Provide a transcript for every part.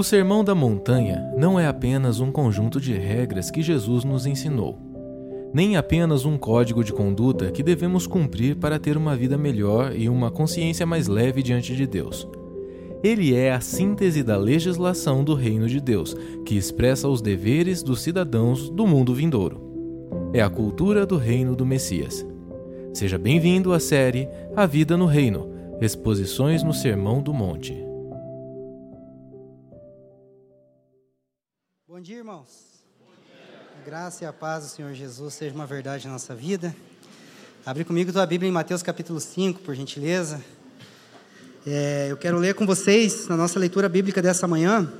O Sermão da Montanha não é apenas um conjunto de regras que Jesus nos ensinou, nem apenas um código de conduta que devemos cumprir para ter uma vida melhor e uma consciência mais leve diante de Deus. Ele é a síntese da legislação do Reino de Deus, que expressa os deveres dos cidadãos do mundo vindouro. É a cultura do Reino do Messias. Seja bem-vindo à série A Vida no Reino Exposições no Sermão do Monte. Irmãos. A graça e a paz do Senhor Jesus seja uma verdade na nossa vida. Abre comigo tua Bíblia em Mateus capítulo 5, por gentileza. É, eu quero ler com vocês, na nossa leitura bíblica dessa manhã,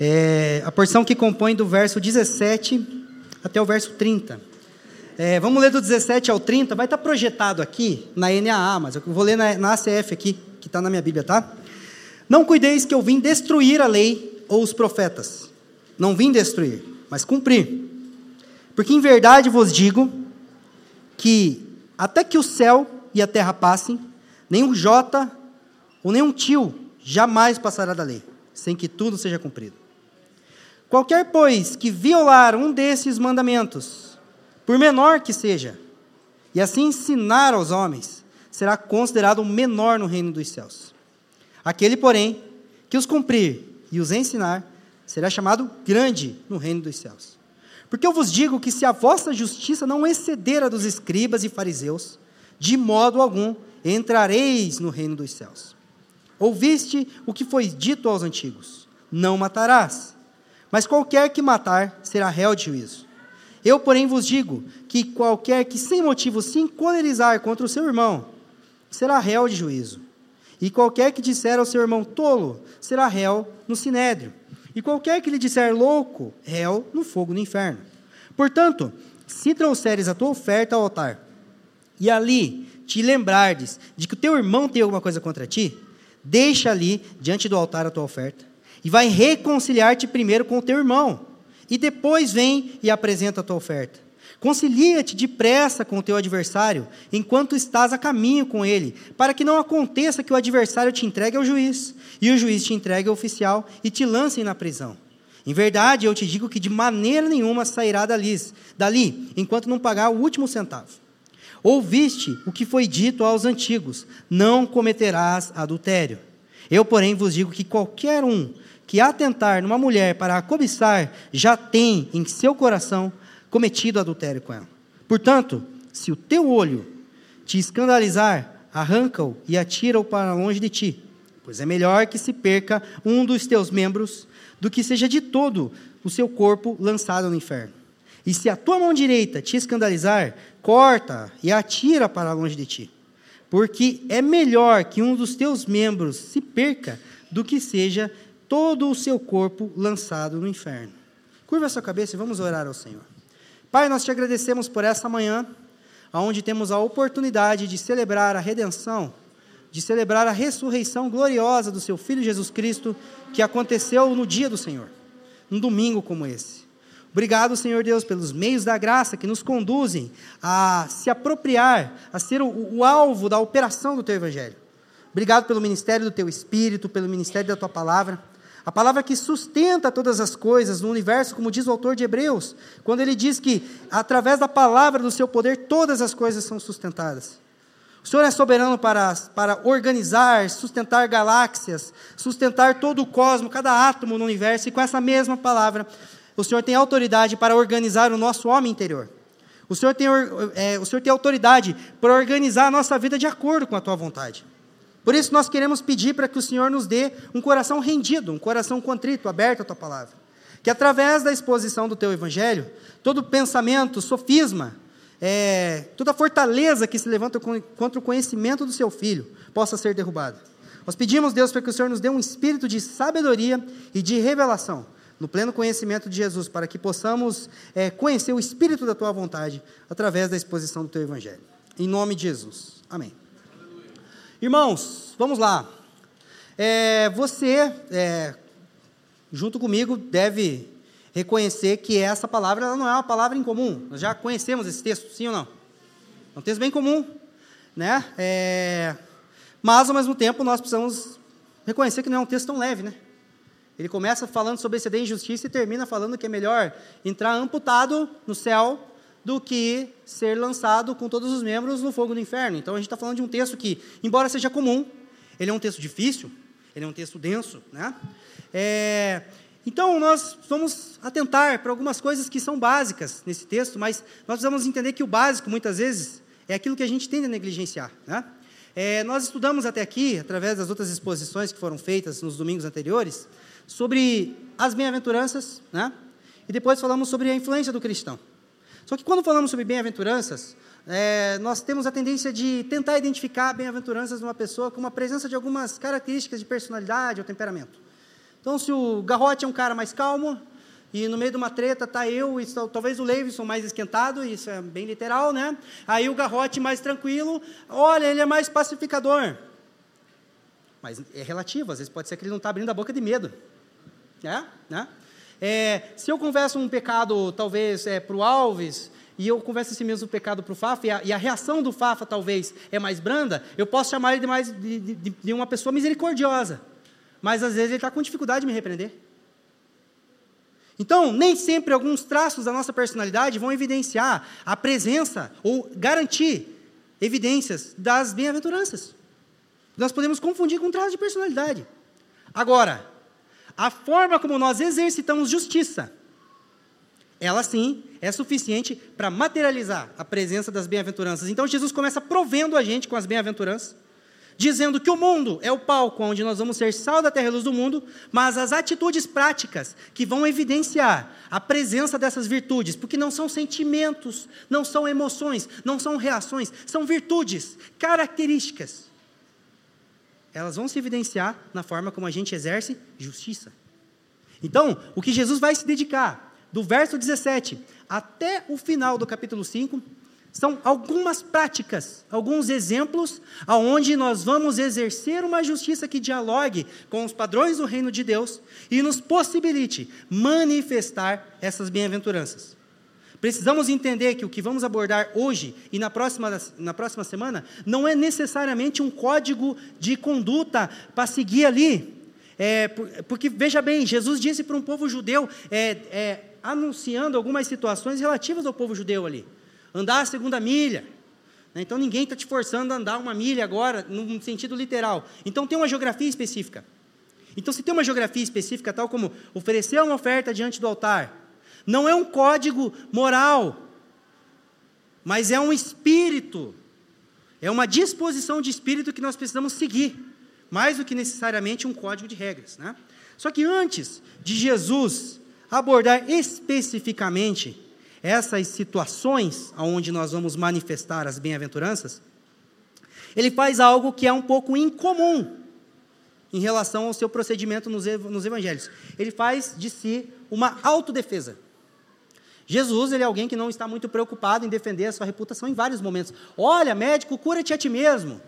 é, a porção que compõe do verso 17 até o verso 30. É, vamos ler do 17 ao 30, vai estar projetado aqui na NAA, mas eu vou ler na, na ACF aqui, que está na minha Bíblia, tá? Não cuideis que eu vim destruir a lei ou os profetas. Não vim destruir, mas cumprir. Porque em verdade vos digo que até que o céu e a terra passem, nenhum jota ou nenhum tio jamais passará da lei, sem que tudo seja cumprido. Qualquer, pois, que violar um desses mandamentos, por menor que seja, e assim ensinar aos homens, será considerado menor no reino dos céus. Aquele, porém, que os cumprir e os ensinar, será chamado grande no reino dos céus. Porque eu vos digo que se a vossa justiça não exceder a dos escribas e fariseus, de modo algum entrareis no reino dos céus. Ouviste o que foi dito aos antigos: Não matarás. Mas qualquer que matar será réu de juízo. Eu, porém, vos digo que qualquer que sem motivo se encolerizar contra o seu irmão será réu de juízo. E qualquer que disser ao seu irmão tolo será réu no sinédrio. E qualquer que lhe disser louco, réu no fogo do inferno. Portanto, se trouxeres a tua oferta ao altar, e ali te lembrardes de que o teu irmão tem alguma coisa contra ti, Deixa ali, diante do altar, a tua oferta. E vai reconciliar-te primeiro com o teu irmão. E depois vem e apresenta a tua oferta. Concilia-te depressa com o teu adversário, enquanto estás a caminho com ele, para que não aconteça que o adversário te entregue ao juiz, e o juiz te entregue ao oficial e te lancem na prisão. Em verdade, eu te digo que de maneira nenhuma sairá dali, dali enquanto não pagar o último centavo. Ouviste o que foi dito aos antigos: não cometerás adultério. Eu, porém, vos digo que qualquer um que atentar numa mulher para a cobiçar já tem em seu coração cometido adultério com ela. Portanto, se o teu olho te escandalizar, arranca-o e atira-o para longe de ti, pois é melhor que se perca um dos teus membros do que seja de todo o seu corpo lançado no inferno. E se a tua mão direita te escandalizar, corta e atira para longe de ti. Porque é melhor que um dos teus membros se perca do que seja todo o seu corpo lançado no inferno. Curva a sua cabeça e vamos orar ao Senhor. Pai, nós te agradecemos por essa manhã, onde temos a oportunidade de celebrar a redenção, de celebrar a ressurreição gloriosa do seu Filho Jesus Cristo, que aconteceu no dia do Senhor, um domingo como esse. Obrigado, Senhor Deus, pelos meios da graça que nos conduzem a se apropriar, a ser o, o, alvo da operação do Teu Evangelho. Obrigado pelo ministério do Teu Espírito, pelo ministério da Tua palavra. A palavra que sustenta todas as coisas no universo, como diz o autor de Hebreus, quando ele diz que, através da palavra do Seu poder, todas as coisas são sustentadas. O Senhor é soberano para, para organizar, sustentar galáxias, sustentar todo o cosmos, cada átomo no universo, e com essa mesma palavra o Senhor tem autoridade para organizar o nosso homem interior. O Senhor tem, é, o Senhor tem autoridade para organizar a nossa vida de acordo com a tua vontade. Por isso, nós queremos pedir para que o Senhor nos dê um coração rendido, um coração contrito, aberto à tua palavra. Que através da exposição do teu evangelho, todo pensamento, sofisma, é, toda fortaleza que se levanta contra o conhecimento do seu filho possa ser derrubada. Nós pedimos, Deus, para que o Senhor nos dê um espírito de sabedoria e de revelação no pleno conhecimento de Jesus, para que possamos é, conhecer o Espírito da Tua vontade através da exposição do Teu Evangelho. Em nome de Jesus. Amém. Irmãos, vamos lá. É, você, é, junto comigo, deve reconhecer que essa palavra não é uma palavra incomum. Nós já conhecemos esse texto, sim ou não? É um texto bem comum, né? É, mas, ao mesmo tempo, nós precisamos reconhecer que não é um texto tão leve, né? Ele começa falando sobre exceder injustiça e termina falando que é melhor entrar amputado no céu do que ser lançado com todos os membros no fogo do inferno. Então a gente está falando de um texto que, embora seja comum, ele é um texto difícil, ele é um texto denso, né? É, então nós vamos atentar para algumas coisas que são básicas nesse texto, mas nós precisamos entender que o básico muitas vezes é aquilo que a gente tende a negligenciar, né? É, nós estudamos até aqui, através das outras exposições que foram feitas nos domingos anteriores, sobre as bem-aventuranças, né? E depois falamos sobre a influência do cristão. Só que quando falamos sobre bem-aventuranças, é, nós temos a tendência de tentar identificar bem-aventuranças numa pessoa com uma presença de algumas características de personalidade ou temperamento. Então, se o Garrote é um cara mais calmo, e no meio de uma treta tá eu e talvez o Leivson mais esquentado, isso é bem literal, né? Aí o Garrote mais tranquilo, olha, ele é mais pacificador. Mas é relativo, às vezes pode ser que ele não está abrindo a boca de medo. É? Né? É, se eu converso um pecado, talvez, é, para o Alves, e eu converso esse mesmo pecado para o Fafa, e a, e a, reação do Fafa, talvez, é mais branda, eu posso chamar ele de, mais, de, de, de uma pessoa misericordiosa. Mas, às vezes, ele está com dificuldade de me repreender. Então, nem sempre alguns traços da nossa personalidade vão evidenciar a presença ou garantir evidências das bem-aventuranças. Nós podemos confundir com traços de personalidade. Agora, a forma como nós exercitamos justiça, ela sim é suficiente para materializar a presença das bem-aventuranças. Então Jesus começa provendo a gente com as bem-aventuranças, dizendo que o mundo é o palco onde nós vamos ser sal da terra e luz do mundo, mas as atitudes práticas que vão evidenciar a presença dessas virtudes, porque não são sentimentos, não são emoções, não são reações, são virtudes, características elas vão se evidenciar na forma como a gente exerce justiça. Então, o que Jesus vai se dedicar, do verso 17 até o final do capítulo 5, são algumas práticas, alguns exemplos aonde nós vamos exercer uma justiça que dialogue com os padrões do reino de Deus e nos possibilite manifestar essas bem-aventuranças. Precisamos entender que o que vamos abordar hoje e na próxima, na próxima semana não é necessariamente um código de conduta para seguir ali. É, porque, veja bem, Jesus disse para um povo judeu, é, é, anunciando algumas situações relativas ao povo judeu ali. Andar a segunda milha. Né? Então, ninguém está te forçando a andar uma milha agora, no sentido literal. Então, tem uma geografia específica. Então, se tem uma geografia específica, tal como oferecer uma oferta diante do altar, não é um código moral, mas é um espírito. É uma disposição de espírito que nós precisamos seguir, mais do que necessariamente um código de regras. Né? Só que antes de Jesus abordar especificamente essas situações onde nós vamos manifestar as bem-aventuranças, ele faz algo que é um pouco incomum em relação ao seu procedimento nos evangelhos. Ele faz de si uma autodefesa. Jesus ele é alguém que não está muito preocupado em defender a sua reputação em vários momentos. Olha, médico, cura-te a ti mesmo.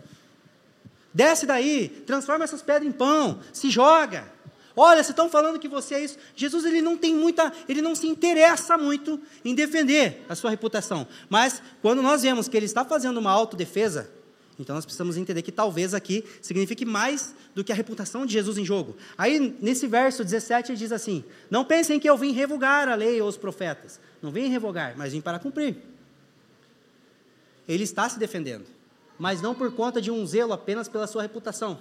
Desce daí, transforma essas pedras em pão, se joga. Olha, se estão falando que você é isso. Jesus ele não tem muita, ele não se interessa muito em defender a sua reputação. Mas quando nós vemos que ele está fazendo uma autodefesa, então nós precisamos entender que talvez aqui signifique mais do que a reputação de Jesus em jogo. Aí, nesse verso 17, ele diz assim: Não pensem que eu vim revogar a lei ou os profetas. Não vim revogar, mas vim para cumprir. Ele está se defendendo, mas não por conta de um zelo apenas pela sua reputação.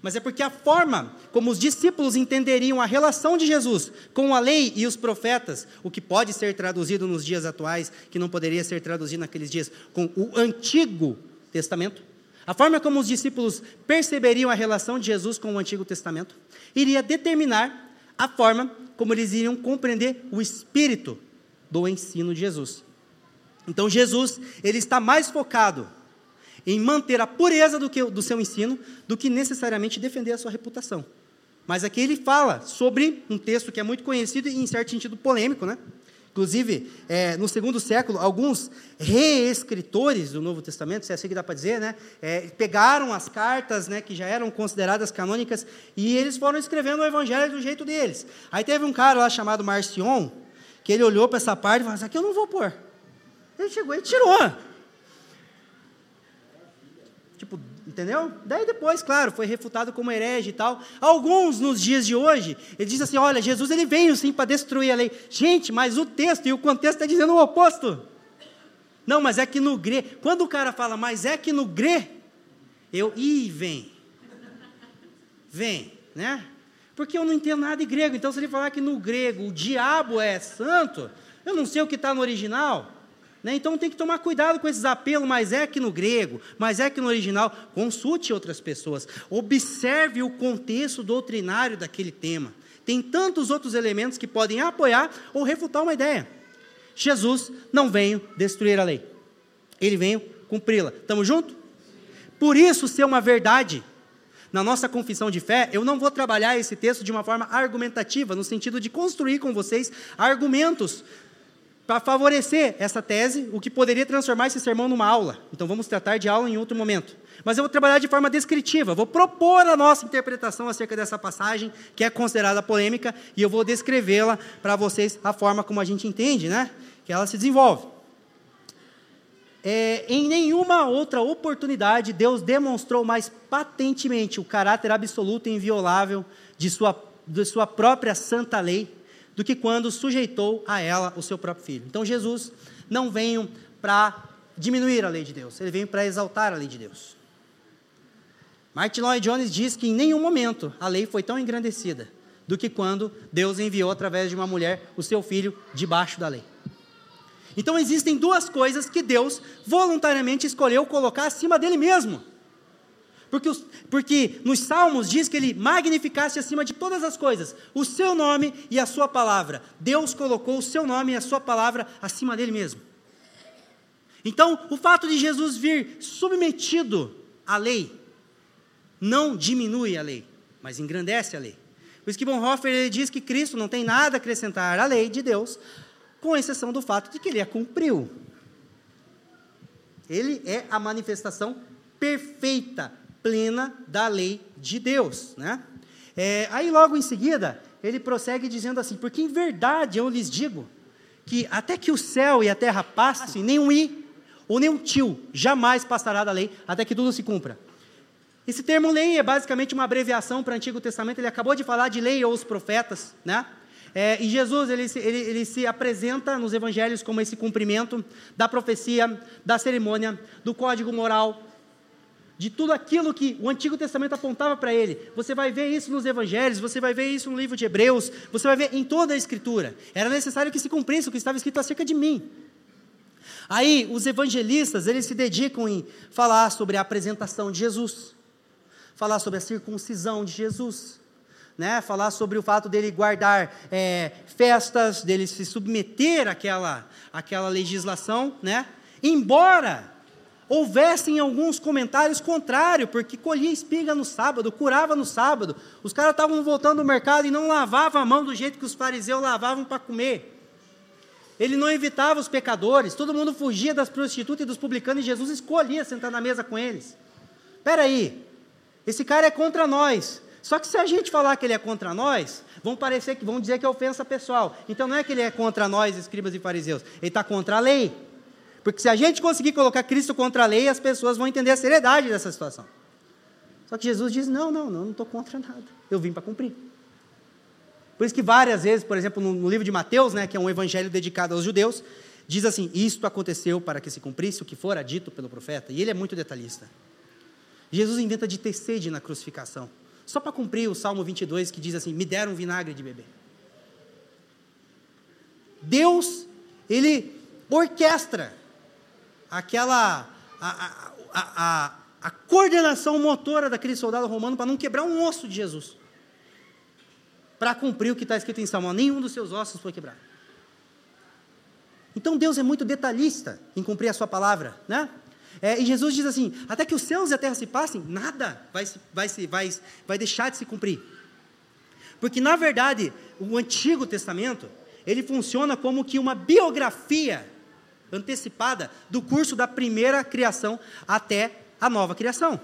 Mas é porque a forma como os discípulos entenderiam a relação de Jesus com a lei e os profetas, o que pode ser traduzido nos dias atuais, que não poderia ser traduzido naqueles dias, com o Antigo Testamento, a forma como os discípulos perceberiam a relação de Jesus com o Antigo Testamento, iria determinar a forma como eles iriam compreender o espírito do ensino de Jesus. Então Jesus, ele está mais focado em manter a pureza do, que, do seu ensino do que necessariamente defender a sua reputação. Mas aqui ele fala sobre um texto que é muito conhecido e, em certo sentido, polêmico, né? Inclusive, é, no segundo século, alguns reescritores do Novo Testamento, se é assim que dá para dizer, né, é, pegaram as cartas né, que já eram consideradas canônicas e eles foram escrevendo o Evangelho do jeito deles. Aí teve um cara lá chamado Marcion, que ele olhou para essa parte e falou: Isso aqui eu não vou pôr. Ele chegou e tirou. Tipo, Entendeu? Daí depois, claro, foi refutado como herege e tal. Alguns nos dias de hoje, ele diz assim: olha, Jesus ele veio sim para destruir a lei. Gente, mas o texto e o contexto está dizendo o oposto. Não, mas é que no grego, quando o cara fala, mas é que no grego, eu, ih, vem. Vem, né? Porque eu não entendo nada de grego. Então, se ele falar que no grego o diabo é santo, eu não sei o que está no original. Né? Então tem que tomar cuidado com esses apelos, mas é que no grego, mas é que no original. Consulte outras pessoas. Observe o contexto doutrinário daquele tema. Tem tantos outros elementos que podem apoiar ou refutar uma ideia. Jesus não veio destruir a lei. Ele veio cumpri-la. Estamos juntos? Por isso ser uma verdade. Na nossa confissão de fé, eu não vou trabalhar esse texto de uma forma argumentativa, no sentido de construir com vocês argumentos para favorecer essa tese, o que poderia transformar esse sermão numa aula. Então vamos tratar de aula em outro momento. Mas eu vou trabalhar de forma descritiva, vou propor a nossa interpretação acerca dessa passagem, que é considerada polêmica, e eu vou descrevê-la para vocês a forma como a gente entende, né? Que ela se desenvolve. É, em nenhuma outra oportunidade, Deus demonstrou mais patentemente o caráter absoluto e inviolável de sua, de sua própria santa lei do que quando sujeitou a ela o seu próprio filho. Então Jesus não veio para diminuir a lei de Deus, ele veio para exaltar a lei de Deus. Martin Lloyd Jones diz que em nenhum momento a lei foi tão engrandecida do que quando Deus enviou através de uma mulher o seu filho debaixo da lei. Então existem duas coisas que Deus voluntariamente escolheu colocar acima dele mesmo. Porque, os, porque nos Salmos diz que ele magnificasse acima de todas as coisas o seu nome e a sua palavra. Deus colocou o seu nome e a sua palavra acima dele mesmo. Então, o fato de Jesus vir submetido à lei não diminui a lei, mas engrandece a lei. Que Bonhoeffer ele diz que Cristo não tem nada a acrescentar à lei de Deus, com exceção do fato de que ele a cumpriu. Ele é a manifestação perfeita plena da lei de Deus. Né? É, aí, logo em seguida, ele prossegue dizendo assim: Porque em verdade eu lhes digo que até que o céu e a terra passem, nem um i ou nem um tio jamais passará da lei, até que tudo se cumpra. Esse termo lei é basicamente uma abreviação para o Antigo Testamento, ele acabou de falar de lei ou os profetas, né? É, e Jesus ele, ele, ele, se apresenta nos evangelhos como esse cumprimento da profecia, da cerimônia, do código moral, de tudo aquilo que o Antigo Testamento apontava para ele. Você vai ver isso nos Evangelhos, você vai ver isso no livro de Hebreus, você vai ver em toda a Escritura. Era necessário que se cumprisse o que estava escrito acerca de mim. Aí, os evangelistas, eles se dedicam em falar sobre a apresentação de Jesus, falar sobre a circuncisão de Jesus, né? falar sobre o fato dele guardar é, festas, dele se submeter àquela, àquela legislação, né? embora houvessem alguns comentários contrários, porque colhia espiga no sábado, curava no sábado. Os caras estavam voltando do mercado e não lavavam a mão do jeito que os fariseus lavavam para comer. Ele não evitava os pecadores, todo mundo fugia das prostitutas e dos publicanos e Jesus escolhia sentar na mesa com eles. Espera aí, esse cara é contra nós. Só que se a gente falar que ele é contra nós, vão parecer que vão dizer que é ofensa pessoal. Então não é que ele é contra nós, escribas e fariseus, ele está contra a lei. Porque se a gente conseguir colocar Cristo contra a lei, as pessoas vão entender a seriedade dessa situação. Só que Jesus diz: não, não, não, estou contra nada. Eu vim para cumprir. Por isso que várias vezes, por exemplo, no, livro de Mateus, né, que é um evangelho dedicado aos judeus, diz assim: Isto aconteceu para que se cumprisse o que fora dito pelo profeta. E ele é muito detalhista. Jesus inventa de ter sede na crucificação, só para cumprir o Salmo 22 que diz assim: Me deram vinagre de beber. Deus, ele orquestra aquela a, a, a, a coordenação motora daquele soldado romano para não quebrar um osso de Jesus. Para cumprir o que está escrito em Salmo, nenhum dos seus ossos foi quebrado. Então Deus é muito detalhista em cumprir a sua palavra, né? É, e Jesus diz assim: até que os céus e a terra se passem, nada vai, vai, vai, vai deixar de se cumprir. Porque, na verdade, o Antigo Testamento, ele funciona como que uma biografia antecipada do curso da primeira criação até a nova criação.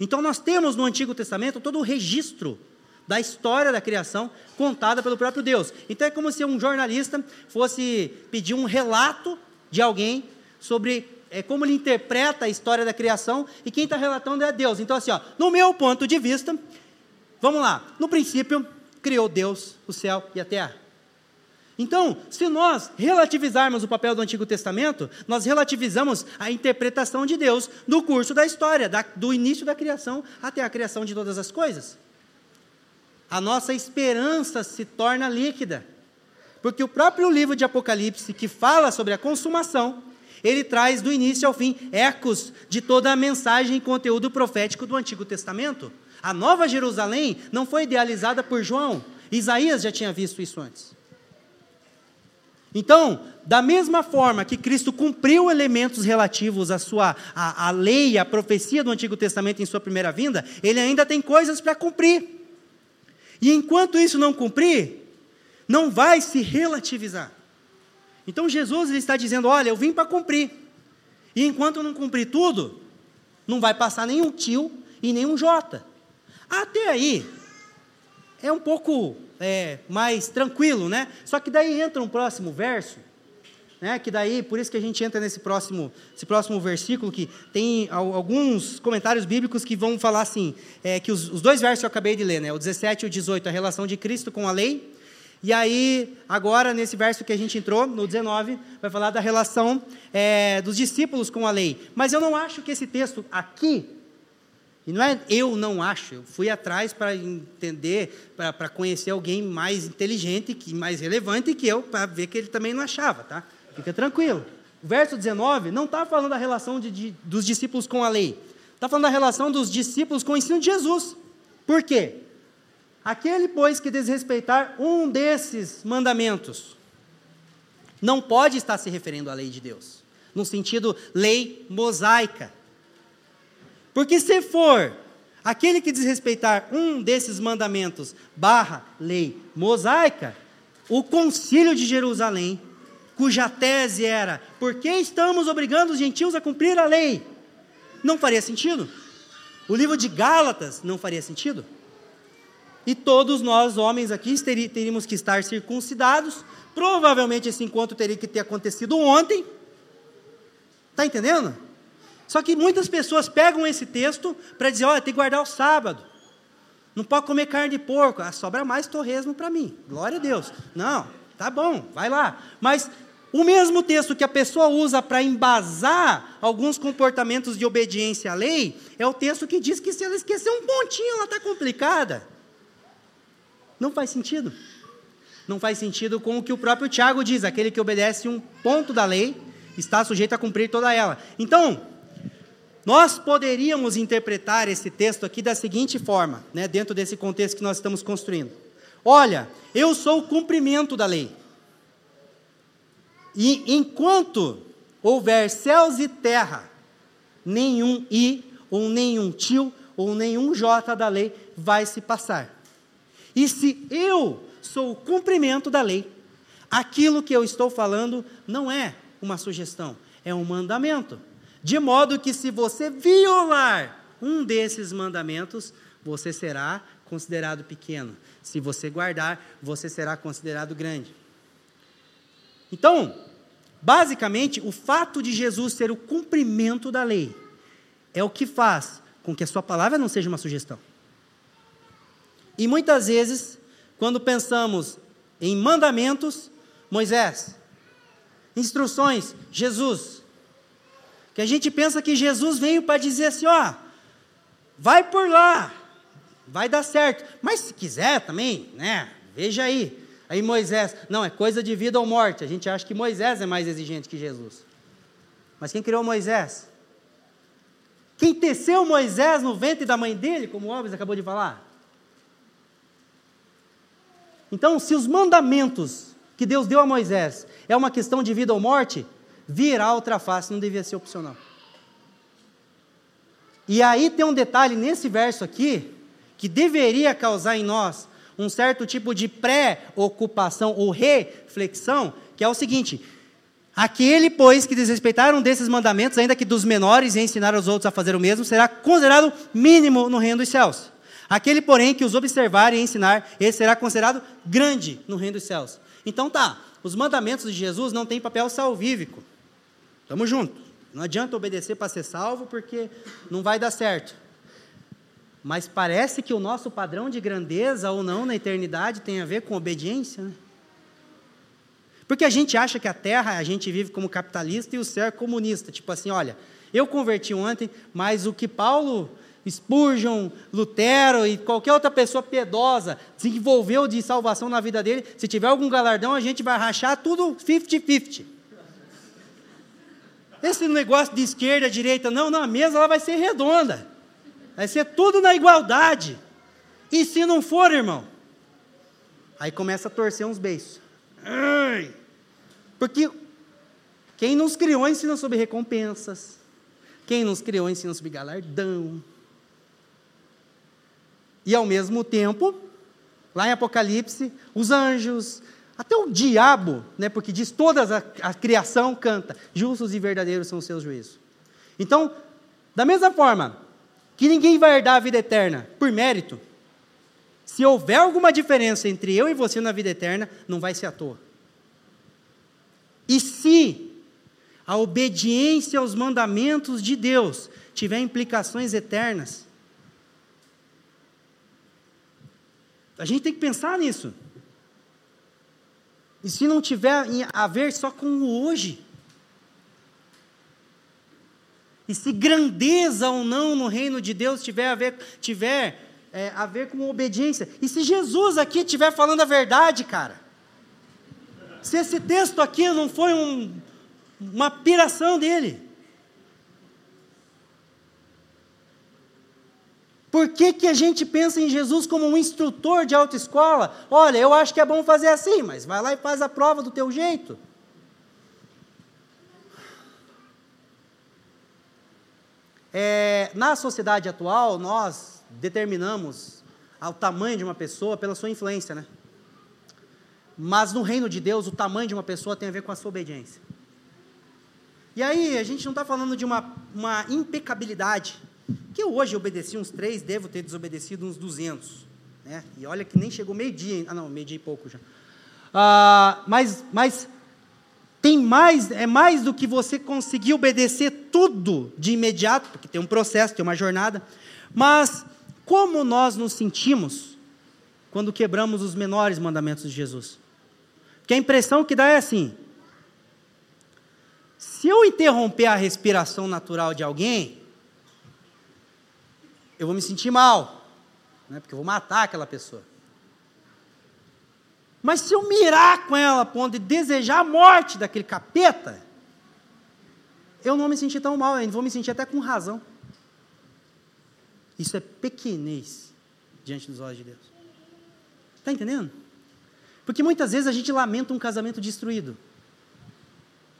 Então nós temos no Antigo Testamento todo o registro da história da criação contada pelo próprio Deus. Então é como se um jornalista fosse pedir um relato de alguém sobre é como ele interpreta a história da criação e quem está relatando é Deus. Então, assim, ó, no meu ponto de vista, vamos lá. No princípio, criou Deus o céu e a terra. Então, se nós relativizarmos o papel do Antigo Testamento, nós relativizamos a interpretação de Deus no curso da história, da, do início da criação até a criação de todas as coisas. A nossa esperança se torna líquida, porque o próprio livro de Apocalipse, que fala sobre a consumação, ele traz do início ao fim ecos de toda a mensagem e conteúdo profético do Antigo Testamento. A Nova Jerusalém não foi idealizada por João, Isaías já tinha visto isso antes. Então, da mesma forma que Cristo cumpriu elementos relativos à sua à, à lei, à profecia do Antigo Testamento em sua primeira vinda, ele ainda tem coisas para cumprir. E enquanto isso não cumprir, não vai se relativizar. Então Jesus está dizendo: olha, eu vim para cumprir. E enquanto eu não cumprir tudo, não vai passar nenhum tio e nenhum jota. Até aí, é um pouco é, mais tranquilo, né? Só que daí entra um próximo verso, né? Que daí, por isso que a gente entra nesse próximo, esse próximo versículo, que tem alguns comentários bíblicos que vão falar assim, é, que os, os, dois versos que eu acabei de ler, né? O 17 e o 18, a relação de Cristo com a lei, e aí, agora, nesse verso que a gente entrou, no 19, vai falar da relação é, dos discípulos com a lei. Mas eu não acho que esse texto aqui e não é eu não acho, eu fui atrás para entender, para conhecer alguém mais inteligente, que mais relevante que eu, para ver que ele também não achava, tá? Fica tranquilo. O verso 19 não está falando da relação de, de, dos discípulos com a lei. Está falando da relação dos discípulos com o ensino de Jesus. Por quê? Aquele, pois, que desrespeitar um desses mandamentos, não pode estar se referindo à lei de Deus, no sentido lei mosaica. Porque se for aquele que desrespeitar um desses mandamentos, barra lei mosaica, o concílio de Jerusalém, cuja tese era, por que estamos obrigando os gentios a cumprir a lei? Não faria sentido. O livro de Gálatas não faria sentido. E todos nós, homens aqui, teríamos que estar circuncidados. Provavelmente esse encontro teria que ter acontecido ontem. Está entendendo? Só que muitas pessoas pegam esse texto para dizer: olha, tem que guardar o sábado. Não pode comer carne de porco. Ah, sobra mais torresmo para mim. Glória a Deus. Não, tá bom, vai lá. Mas o mesmo texto que a pessoa usa para embasar alguns comportamentos de obediência à lei, é o texto que diz que se ela esquecer um pontinho, ela está complicada. Não faz sentido. Não faz sentido com o que o próprio Tiago diz: aquele que obedece um ponto da lei está sujeito a cumprir toda ela. Então, nós poderíamos interpretar esse texto aqui da seguinte forma, né, dentro desse contexto que nós estamos construindo. Olha, eu sou o cumprimento da lei. E enquanto houver céus e terra, nenhum i, ou nenhum tio, ou nenhum j da lei vai se passar. E se eu sou o cumprimento da lei, aquilo que eu estou falando não é uma sugestão, é um mandamento. De modo que, se você violar um desses mandamentos, você será considerado pequeno. Se você guardar, você será considerado grande. Então, basicamente, o fato de Jesus ser o cumprimento da lei é o que faz com que a sua palavra não seja uma sugestão. E muitas vezes, quando pensamos em mandamentos, Moisés, instruções, Jesus, que a gente pensa que Jesus veio para dizer assim: ó, vai por lá, vai dar certo. Mas se quiser também, né? Veja aí. Aí Moisés, não, é coisa de vida ou morte. A gente acha que Moisés é mais exigente que Jesus. Mas quem criou Moisés? Quem teceu Moisés no ventre da mãe dele, como o Alves acabou de falar? Então, se os mandamentos que Deus deu a Moisés é uma questão de vida ou morte, virar outra face não devia ser opcional. E aí tem um detalhe nesse verso aqui, que deveria causar em nós um certo tipo de pré-ocupação ou reflexão, que é o seguinte: aquele, pois, que desrespeitaram desses mandamentos, ainda que dos menores, e ensinaram os outros a fazer o mesmo, será considerado mínimo no reino dos céus. Aquele, porém, que os observar e ensinar, esse será considerado grande no reino dos céus. Então tá, os mandamentos de Jesus não têm papel salvífico. Estamos juntos. Não adianta obedecer para ser salvo, porque não vai dar certo. Mas parece que o nosso padrão de grandeza ou não na eternidade tem a ver com obediência, né? Porque a gente acha que a terra a gente vive como capitalista e o céu é comunista. Tipo assim, olha, eu converti ontem, mas o que Paulo, Spurgeon, Lutero e qualquer outra pessoa piedosa desenvolveu de salvação na vida dele, se tiver algum galardão, a gente vai rachar tudo 50-50. Esse negócio de esquerda, direita, não, não, a mesa ela vai ser redonda. Vai ser tudo na igualdade. E se não for, irmão? Aí começa a torcer uns beiços. Porque quem nos criou ensina sobre recompensas. Quem nos criou ensina sobre galardão. E ao mesmo tempo, lá em Apocalipse, os anjos, até o diabo, né, porque diz toda a, a criação canta, justos e verdadeiros são os seus juízos. Então, da mesma forma que ninguém vai herdar a vida eterna por mérito, se houver alguma diferença entre eu e você na vida eterna, não vai ser à toa. E se a obediência aos mandamentos de Deus tiver implicações eternas, a gente tem que pensar nisso. E se não tiver a ver só com o hoje? E se grandeza ou não no reino de Deus tiver a ver, tiver, é, a ver com obediência? E se Jesus aqui estiver falando a verdade, cara? Se esse texto aqui não foi um, uma piração dele? Por que, que a gente pensa em Jesus como um instrutor de autoescola? Olha, eu acho que é bom fazer assim, mas vai lá e faz a prova do teu jeito. É, na sociedade atual, nós determinamos o tamanho de uma pessoa pela sua influência, né? Mas no reino de Deus, o tamanho de uma pessoa tem a ver com a sua obediência. E aí, a gente não está falando de uma, uma impecabilidade que eu hoje obedeci uns três, devo ter desobedecido uns 200. Né? E olha que nem chegou meio-dia, ah não, meio-dia e pouco já. Ah, mas, mas tem mais, é mais do que você conseguir obedecer tudo de imediato, porque tem um processo, tem uma jornada. Mas como nós nos sentimos quando quebramos os menores mandamentos de Jesus? Porque a impressão que dá é assim: se eu interromper a respiração natural de alguém, eu vou me sentir mal, né? porque eu vou matar aquela pessoa. Mas se eu mirar com ela a ponto de desejar a morte daquele capeta, eu não me sentir tão mal, eu vou me sentir até com razão. Isso é pequenez diante dos olhos de Deus. Está entendendo? Porque muitas vezes a gente lamenta um casamento destruído,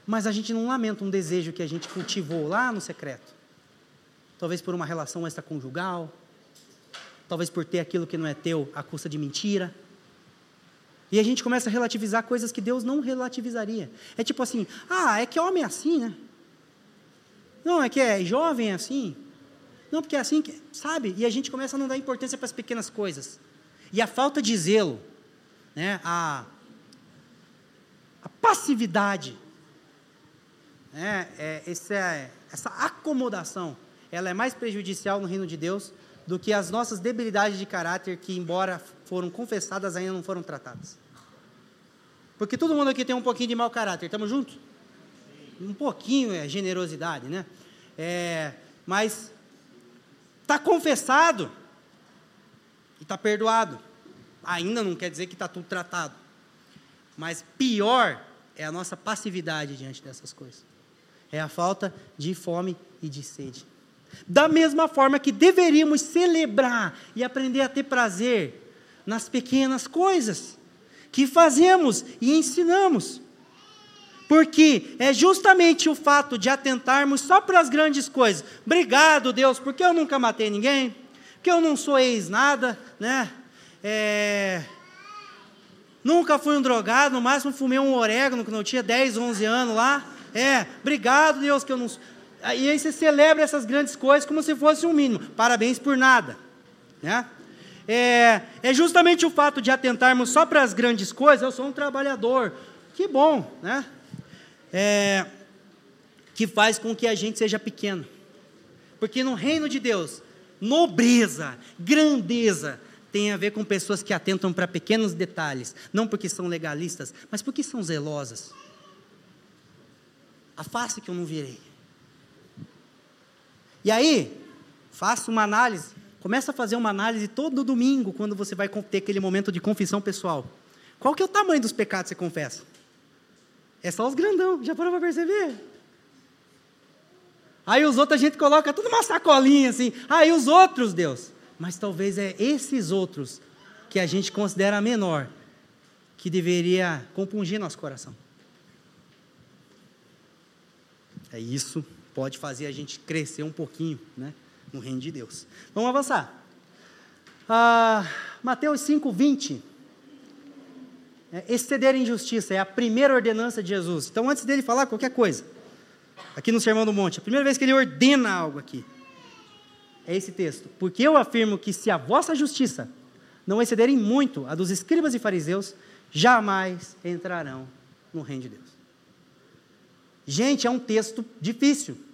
mas a gente não lamenta um desejo que a gente cultivou lá no secreto talvez por uma relação extraconjugal, talvez por ter aquilo que não é teu à custa de mentira. E a gente começa a relativizar coisas que Deus não relativizaria. É tipo assim: ah, é que homem é assim, né? Não, é que é jovem é assim. Não, porque é assim, que, sabe? E a gente começa a não dar importância para as pequenas coisas. E a falta de zelo, né? a, a passividade, né? é, essa, essa acomodação ela é mais prejudicial no reino de Deus do que as nossas debilidades de caráter que, embora foram confessadas, ainda não foram tratadas. Porque todo mundo aqui tem um pouquinho de mau caráter, estamos juntos? Um pouquinho é generosidade, né? É, mas está confessado e está perdoado. Ainda não quer dizer que está tudo tratado. Mas pior é a nossa passividade diante dessas coisas. É a falta de fome e de sede. Da mesma forma que deveríamos celebrar e aprender a ter prazer nas pequenas coisas que fazemos e ensinamos. Porque é justamente o fato de atentarmos só para as grandes coisas. Obrigado, Deus, porque eu nunca matei ninguém, porque eu não sou ex-nada, né? É... Nunca fui um drogado, no máximo fumei um orégano quando eu tinha 10, 11 anos lá. É, obrigado, Deus, que eu não. E aí você celebra essas grandes coisas como se fosse um mínimo. Parabéns por nada. Né? É, é justamente o fato de atentarmos só para as grandes coisas. Eu sou um trabalhador. Que bom, né? É, que faz com que a gente seja pequeno. Porque no reino de Deus, nobreza, grandeza, tem a ver com pessoas que atentam para pequenos detalhes, não porque são legalistas, mas porque são zelosas. A face que eu não virei. E aí, faça uma análise, começa a fazer uma análise todo domingo, quando você vai ter aquele momento de confissão pessoal. Qual que é o tamanho dos pecados que você confessa? É só os grandão, já parou para perceber? Aí os outros a gente coloca tudo uma sacolinha assim. Aí os outros, Deus. Mas talvez é esses outros que a gente considera menor que deveria compungir nosso coração. É isso pode fazer a gente crescer um pouquinho, né, no reino de Deus. Vamos avançar. Ah, Mateus 5, 20. É, exceder a injustiça é a primeira ordenança de Jesus. Então, antes dele falar qualquer coisa, aqui no Sermão do Monte, a primeira vez que ele ordena algo aqui, é esse texto. Porque eu afirmo que se a vossa justiça não excederem muito a dos escribas e fariseus, jamais entrarão no reino de Deus. Gente, é um texto difícil.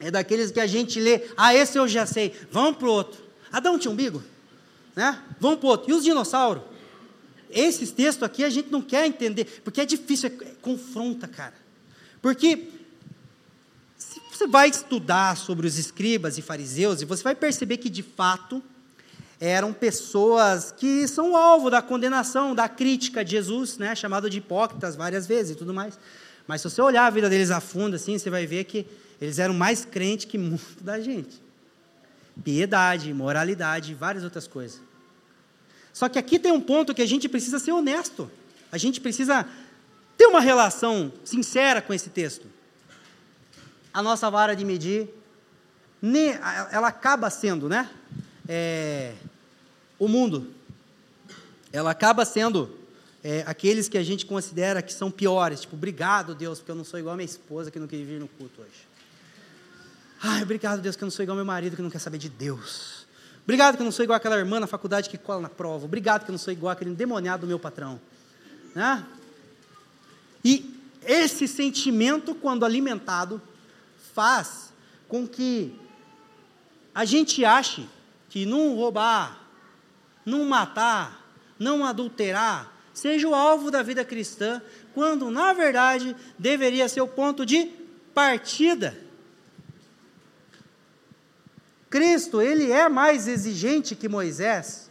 É daqueles que a gente lê, ah, esse eu já sei, vamos para o outro. Adão tinha umbigo? Né? Vamos para o outro. E os dinossauros? Esses textos aqui a gente não quer entender, porque é difícil, é, é, confronta, cara. Porque se você vai estudar sobre os escribas e fariseus, e você vai perceber que de fato eram pessoas que são alvo da condenação, da crítica de Jesus, né, chamado de hipócritas várias vezes e tudo mais. Mas se você olhar a vida deles a fundo, assim, você vai ver que eles eram mais crentes que muito da gente. Piedade, moralidade, várias outras coisas. Só que aqui tem um ponto que a gente precisa ser honesto. A gente precisa ter uma relação sincera com esse texto. A nossa vara de medir, ela acaba sendo, né? É, o mundo. Ela acaba sendo é, aqueles que a gente considera que são piores. Tipo, obrigado, Deus, porque eu não sou igual a minha esposa que não quer vir no culto hoje. Ai, obrigado, Deus, que eu não sou igual ao meu marido que não quer saber de Deus. Obrigado que eu não sou igual aquela irmã na faculdade que cola na prova. Obrigado que eu não sou igual aquele endemoniado do meu patrão. Né? E esse sentimento, quando alimentado, faz com que a gente ache que não roubar, não matar, não adulterar, seja o alvo da vida cristã, quando na verdade deveria ser o ponto de partida. Cristo, ele é mais exigente que Moisés,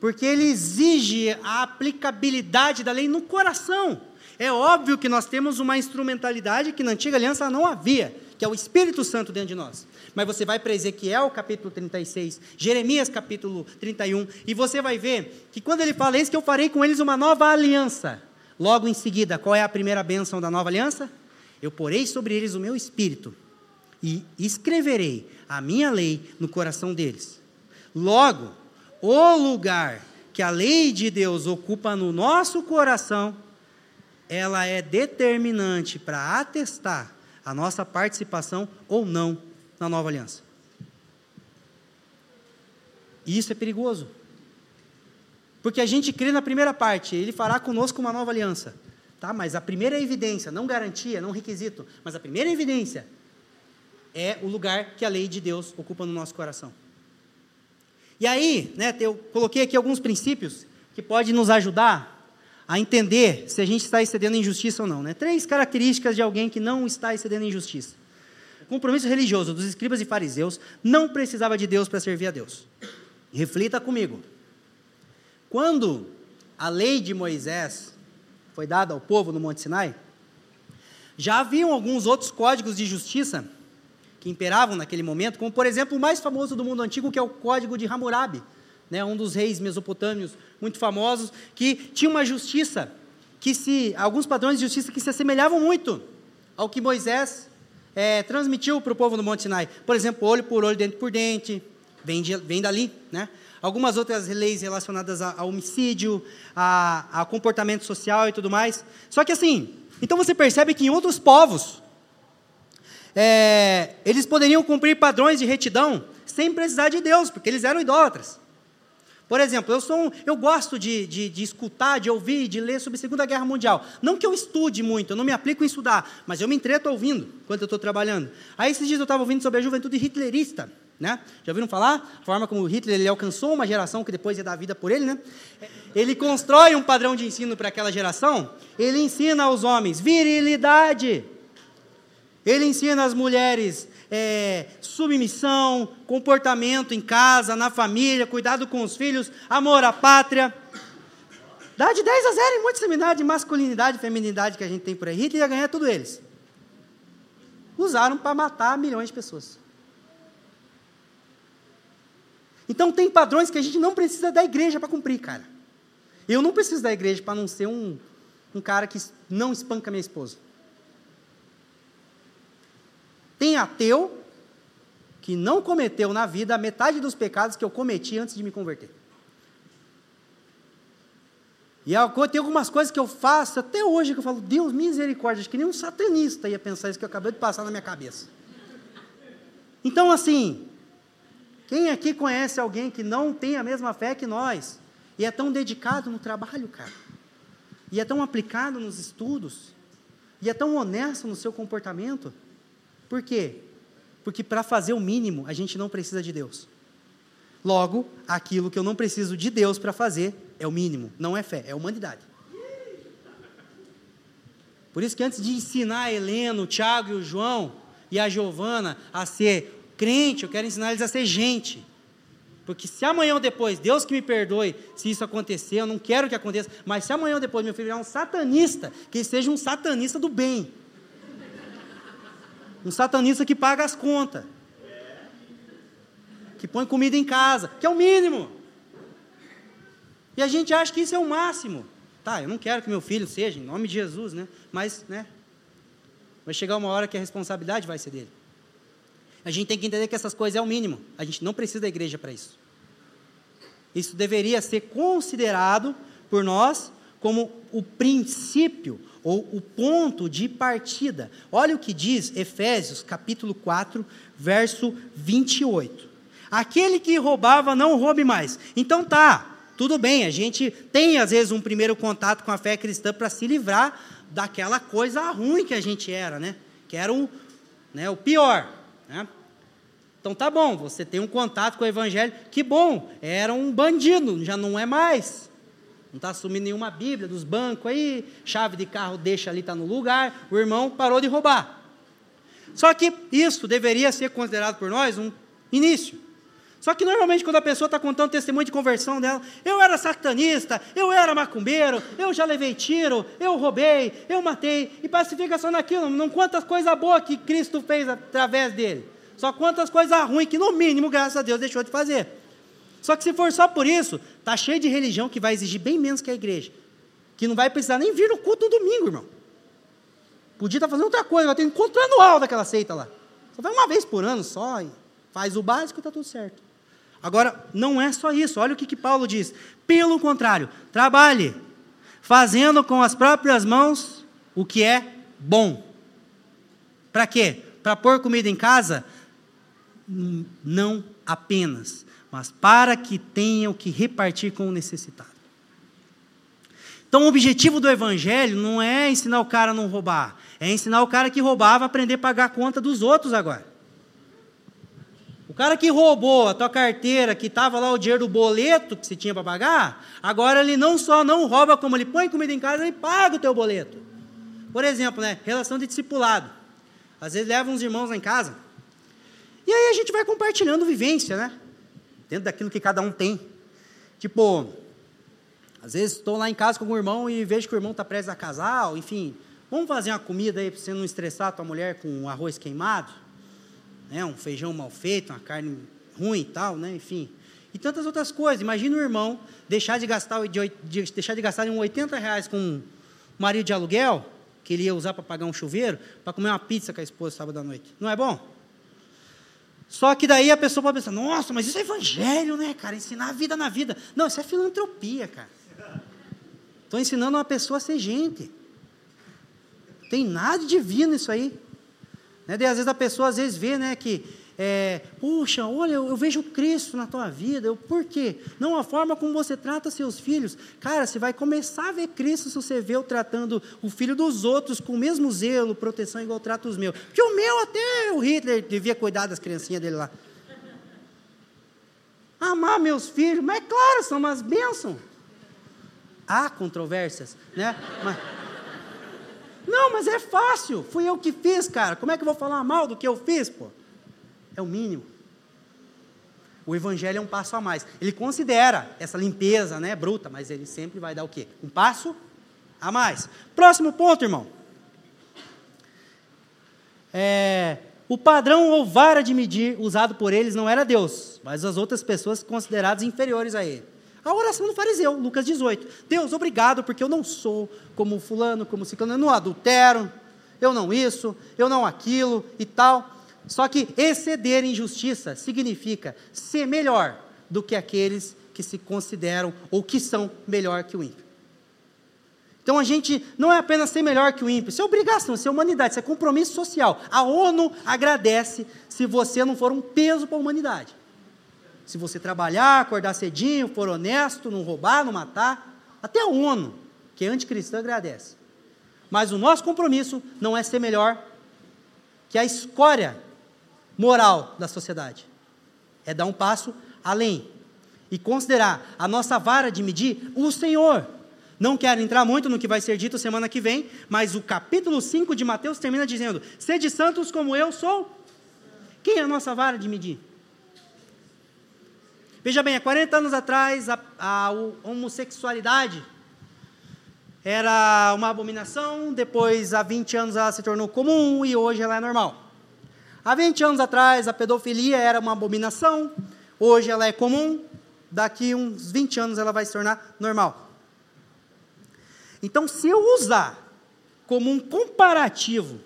porque ele exige a aplicabilidade da lei no coração. É óbvio que nós temos uma instrumentalidade que na antiga aliança não havia, que é o Espírito Santo dentro de nós. Mas você vai para Ezequiel capítulo 36, Jeremias capítulo 31, e você vai ver que quando ele fala isso, que eu farei com eles uma nova aliança. Logo em seguida, qual é a primeira bênção da nova aliança? Eu porei sobre eles o meu espírito e escreverei a minha lei no coração deles. Logo, o lugar que a lei de Deus ocupa no nosso coração, ela é determinante para atestar a nossa participação ou não na nova aliança. E isso é perigoso. Porque a gente crê na primeira parte, ele fará conosco uma nova aliança. Tá? Mas a primeira evidência, não garantia, não requisito, mas a primeira evidência é o lugar que a lei de Deus ocupa no nosso coração. E aí, né, eu coloquei aqui alguns princípios que podem nos ajudar a entender se a gente está excedendo injustiça ou não. Né? Três características de alguém que não está excedendo injustiça. O compromisso religioso dos escribas e fariseus não precisava de Deus para servir a Deus. Reflita comigo. Quando a lei de Moisés foi dada ao povo no Monte Sinai, já haviam alguns outros códigos de justiça que imperavam naquele momento, como por exemplo o mais famoso do mundo antigo, que é o Código de Hammurabi, né, um dos reis mesopotâmios muito famosos, que tinha uma justiça que se alguns padrões de justiça que se assemelhavam muito ao que Moisés é, transmitiu para o povo no Monte Sinai. Por exemplo, olho por olho, dente por dente, vem, de, vem dali, né? Algumas outras leis relacionadas a homicídio, a, a comportamento social e tudo mais. Só que assim, então você percebe que em outros povos é, eles poderiam cumprir padrões de retidão sem precisar de Deus, porque eles eram idólatras. Por exemplo, eu, sou um, eu gosto de, de, de, escutar, de ouvir, de ler sobre a Segunda Guerra Mundial. Não que eu estude muito, eu não me aplico em estudar, mas eu me entreto ouvindo enquanto eu estou trabalhando. Aí esses dias eu estava ouvindo sobre a juventude hitlerista. Né? Já ouviram falar? A forma como Hitler ele alcançou uma geração que depois ia dar vida por ele. Né? Ele constrói um padrão de ensino para aquela geração. Ele ensina aos homens virilidade. Ele ensina às mulheres é, submissão, comportamento em casa, na família, cuidado com os filhos, amor à pátria. Dá de 10 a 0 em muitos seminários de masculinidade e feminilidade que a gente tem por aí. Hitler ia ganhar tudo eles. Usaram para matar milhões de pessoas. Então tem padrões que a gente não precisa da igreja para cumprir, cara. Eu não preciso da igreja para não ser um, um cara que não espanca minha esposa. Tem ateu que não cometeu na vida a metade dos pecados que eu cometi antes de me converter. E tem algumas coisas que eu faço até hoje que eu falo, Deus misericórdia, acho que nem um satanista ia pensar isso que eu acabei de passar na minha cabeça. Então, assim, quem aqui conhece alguém que não tem a mesma fé que nós e é tão dedicado no trabalho, cara, e é tão aplicado nos estudos, e é tão honesto no seu comportamento? Por quê? Porque para fazer o mínimo, a gente não precisa de Deus. Logo, aquilo que eu não preciso de Deus para fazer é o mínimo, não é fé, é humanidade. Por isso que antes de ensinar a Helena, o Tiago e o João e a Giovana a ser crente, eu quero ensinar eles a ser gente. Porque se amanhã ou depois, Deus que me perdoe se isso acontecer, eu não quero que aconteça, mas se amanhã ou depois meu filho virar um satanista, que ele seja um satanista do bem. Um satanista que paga as contas. Que põe comida em casa, que é o mínimo. E a gente acha que isso é o máximo. Tá, eu não quero que meu filho seja, em nome de Jesus, né? Mas, né? Vai chegar uma hora que a responsabilidade vai ser dele. A gente tem que entender que essas coisas é o mínimo. A gente não precisa da igreja para isso. Isso deveria ser considerado por nós como o princípio ou o ponto de partida. Olha o que diz Efésios, capítulo 4, verso 28. Aquele que roubava, não roube mais. Então tá, tudo bem, a gente tem às vezes um primeiro contato com a fé cristã para se livrar daquela coisa ruim que a gente era, né? Que era o, né, o pior, né? Então tá bom, você tem um contato com o evangelho, que bom, era um bandido, já não é mais. Não está assumindo nenhuma Bíblia dos bancos aí, chave de carro deixa ali, está no lugar, o irmão parou de roubar. Só que isso deveria ser considerado por nós um início. Só que normalmente quando a pessoa está contando testemunho de conversão dela, eu era satanista, eu era macumbeiro, eu já levei tiro, eu roubei, eu matei, e que fica só naquilo, não quantas coisas boas que Cristo fez através dele, só quantas coisas ruins que no mínimo, graças a Deus, deixou de fazer. Só que se for só por isso, tá cheio de religião que vai exigir bem menos que a igreja. Que não vai precisar nem vir no culto no domingo, irmão. Podia estar tá fazendo outra coisa, vai ter encontro anual daquela seita lá. Só vai uma vez por ano só, e faz o básico e está tudo certo. Agora, não é só isso, olha o que, que Paulo diz. Pelo contrário, trabalhe, fazendo com as próprias mãos o que é bom. Para quê? Para pôr comida em casa? Não apenas mas para que tenham que repartir com o necessitado. Então, o objetivo do evangelho não é ensinar o cara a não roubar, é ensinar o cara que roubava a aprender a pagar a conta dos outros agora. O cara que roubou a tua carteira, que estava lá o dinheiro do boleto que você tinha para pagar, agora ele não só não rouba, como ele põe comida em casa, ele paga o teu boleto. Por exemplo, né, relação de discipulado. Às vezes leva uns irmãos lá em casa, e aí a gente vai compartilhando vivência, né? Dentro daquilo que cada um tem. Tipo, às vezes estou lá em casa com o irmão e vejo que o irmão está prestes a casar, enfim, vamos fazer uma comida aí para você não estressar a tua mulher com um arroz queimado, né, um feijão mal feito, uma carne ruim e tal, né, enfim. E tantas outras coisas. Imagina o irmão deixar de gastar, de, de, deixar de gastar uns 80 reais com um marido de aluguel, que ele ia usar para pagar um chuveiro, para comer uma pizza com a esposa sábado à noite. Não é bom? Só que daí a pessoa pode pensar, nossa, mas isso é evangelho, né, cara? Ensinar a vida na vida. Não, isso é filantropia, cara. Estou ensinando uma pessoa a ser gente. Tem nada de divino isso aí. Né? Daí, às vezes a pessoa às vezes vê né, que é, puxa, olha, eu, eu, vejo Cristo na tua vida. Eu, por quê? Não a forma como você trata seus filhos. Cara, você vai começar a ver Cristo se você vê eu tratando o filho dos outros com o mesmo zelo, proteção igual eu trato os meus. Porque o meu até o Hitler devia cuidar das criancinhas dele lá. Amar meus filhos, mas é claro, são umas bênçãos. Há controvérsias, né? Mas, não, mas é fácil. Fui eu que fiz, cara. Como é que eu vou falar mal do que eu fiz, pô? É o mínimo. O evangelho é um passo a mais. Ele considera essa limpeza, né, bruta, mas ele sempre vai dar o quê? Um passo a mais. Próximo ponto, irmão. É, o padrão ou vara de medir usado por eles não era Deus, mas as outras pessoas consideradas inferiores a ele. A oração do fariseu, Lucas 18. Deus, obrigado, porque eu não sou como fulano, como ciclano, eu não adultero, eu não isso, eu não aquilo e tal. Só que exceder em justiça significa ser melhor do que aqueles que se consideram ou que são melhor que o ímpio. Então a gente não é apenas ser melhor que o ímpio, isso é obrigação, isso é humanidade, isso é compromisso social. A ONU agradece se você não for um peso para a humanidade. Se você trabalhar, acordar cedinho, for honesto, não roubar, não matar, até a ONU, que é anticristã, agradece. Mas o nosso compromisso não é ser melhor que a escória moral da sociedade. É dar um passo além e considerar a nossa vara de medir o Senhor. Não quero entrar muito no que vai ser dito semana que vem, mas o capítulo 5 de Mateus termina dizendo: Sede santos como eu sou. Quem é a nossa vara de medir? Veja bem, há 40 anos atrás, a, a homossexualidade era uma abominação, depois, há 20 anos, ela se tornou comum e hoje ela é normal. Há 20 anos atrás, a pedofilia era uma abominação, hoje ela é comum, daqui uns 20 anos ela vai se tornar normal. Então, se eu usar como um comparativo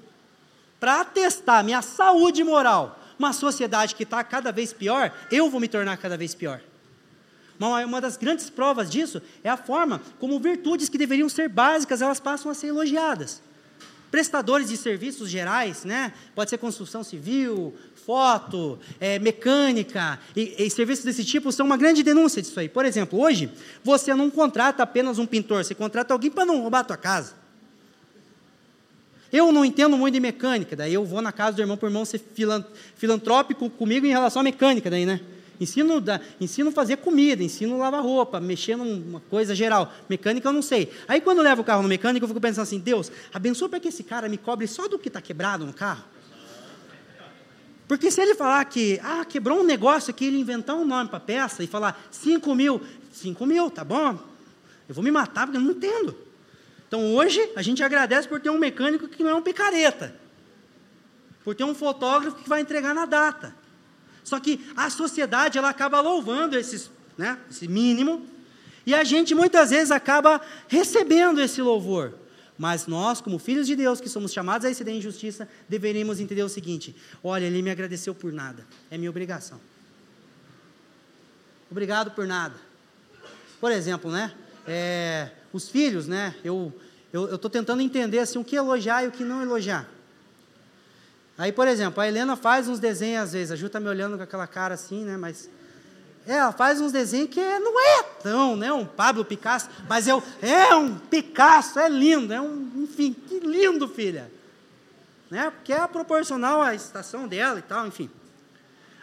para atestar minha saúde moral, uma sociedade que está cada vez pior, eu vou me tornar cada vez pior. Uma, uma das grandes provas disso é a forma como virtudes que deveriam ser básicas, elas passam a ser elogiadas prestadores de serviços gerais, né? Pode ser construção civil, foto, é, mecânica, e, e, serviços desse tipo são uma grande denúncia disso aí. Por exemplo, hoje, você não contrata apenas um pintor, você contrata alguém para não roubar a tua casa. Eu não entendo muito de mecânica, daí eu vou na casa do irmão o irmão ser filantrópico comigo em relação à mecânica, daí, né? Ensino, da, ensino fazer comida, ensino lavar roupa, mexer numa coisa geral. Mecânica eu não sei. Aí quando eu levo o carro no mecânico, eu fico pensando assim, Deus, abençoa para que esse cara me cobre só do que está quebrado no carro. Porque se ele falar que, ah, quebrou um negócio aqui, ele inventar um nome para peça e falar 5 mil, 5 mil, tá bom? Eu vou me matar porque eu não entendo. Então hoje a gente agradece por ter um mecânico que não é um picareta. Por ter um fotógrafo que vai entregar na data. Só que a sociedade ela acaba louvando esses, né, esse mínimo, e a gente muitas vezes acaba recebendo esse louvor. Mas nós, como filhos de Deus, que somos chamados a exceder em justiça, deveríamos entender o seguinte: olha, ele me agradeceu por nada, é minha obrigação. Obrigado por nada. Por exemplo, né? É, os filhos, né? Eu estou tentando entender assim, o que elogiar e o que não elogiar. Aí, por exemplo, a Helena faz uns desenhos às vezes, a Ju está me olhando com aquela cara assim, né? Mas é, ela faz uns desenhos que não é tão, né? Um Pablo Picasso, mas é, é um Picasso, é lindo, é um, enfim, que lindo, filha. Né? Porque é proporcional à estação dela e tal, enfim.